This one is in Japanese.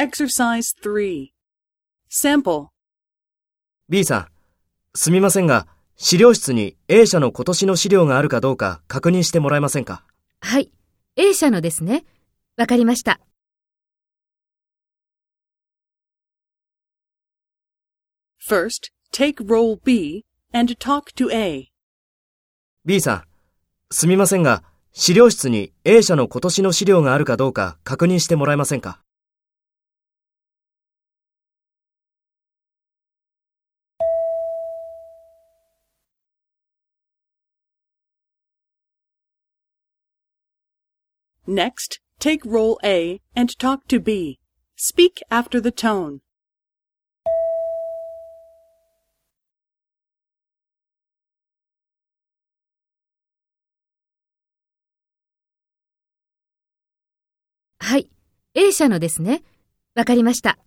Exercise 3. Sample. B さん、すみませんが、資料室に A 社の今年の資料があるかどうか確認してもらえませんか？はい。A 社のですね。わかりました。First, take role B and talk to A. ?B さん、すみませんが、資料室に A 社の今年の資料があるかどうか確認してもらえませんか？Next, take role A and talk to B. Speak after the tone. はい。A 社のですね。わかりました。